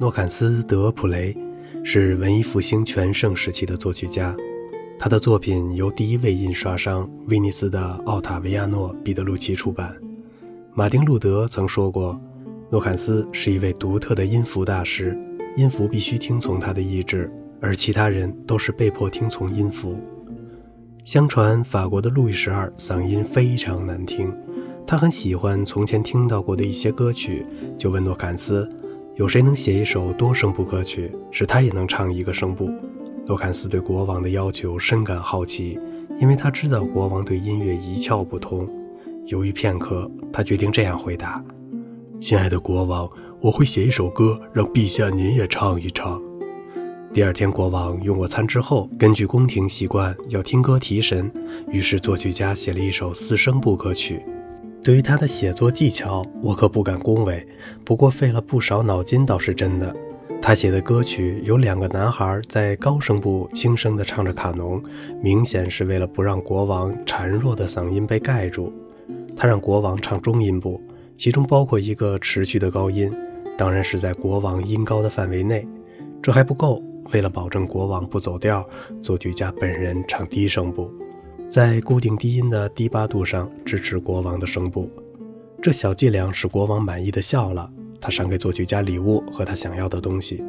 诺坎斯·德普雷是文艺复兴全盛时期的作曲家，他的作品由第一位印刷商威尼斯的奥塔维亚诺·彼得鲁奇出版。马丁·路德曾说过，诺坎斯是一位独特的音符大师，音符必须听从他的意志，而其他人都是被迫听从音符。相传法国的路易十二嗓音非常难听，他很喜欢从前听到过的一些歌曲，就问诺坎斯：“有谁能写一首多声部歌曲，使他也能唱一个声部？”诺坎斯对国王的要求深感好奇，因为他知道国王对音乐一窍不通。犹豫片刻，他决定这样回答：“亲爱的国王，我会写一首歌，让陛下您也唱一唱。”第二天，国王用过餐之后，根据宫廷习惯要听歌提神，于是作曲家写了一首四声部歌曲。对于他的写作技巧，我可不敢恭维，不过费了不少脑筋倒是真的。他写的歌曲有两个男孩在高声部轻声地唱着卡农，明显是为了不让国王孱弱的嗓音被盖住。他让国王唱中音部，其中包括一个持续的高音，当然是在国王音高的范围内。这还不够。为了保证国王不走调，作曲家本人唱低声部，在固定低音的低八度上支持国王的声部。这小伎俩使国王满意的笑了。他赏给作曲家礼物和他想要的东西。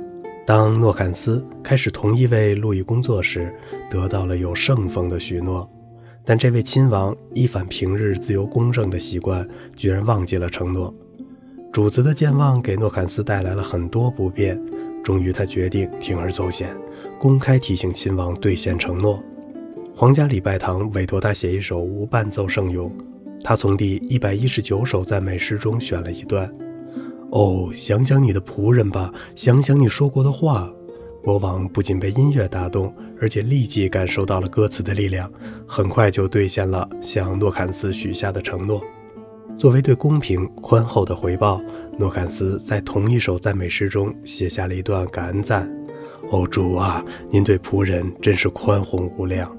当诺坎斯开始同意为路易工作时，得到了有圣风的许诺。但这位亲王一反平日自由公正的习惯，居然忘记了承诺。主子的健忘给诺坎斯带来了很多不便。终于，他决定铤而走险，公开提醒亲王兑现承诺。皇家礼拜堂委托他写一首无伴奏圣咏，他从第一百一十九首赞美诗中选了一段：“哦，想想你的仆人吧，想想你说过的话。”国王不仅被音乐打动，而且立即感受到了歌词的力量，很快就兑现了向诺坎斯许下的承诺。作为对公平宽厚的回报。诺坎斯在同一首赞美诗中写下了一段感恩赞：“哦，主啊，您对仆人真是宽宏无量。”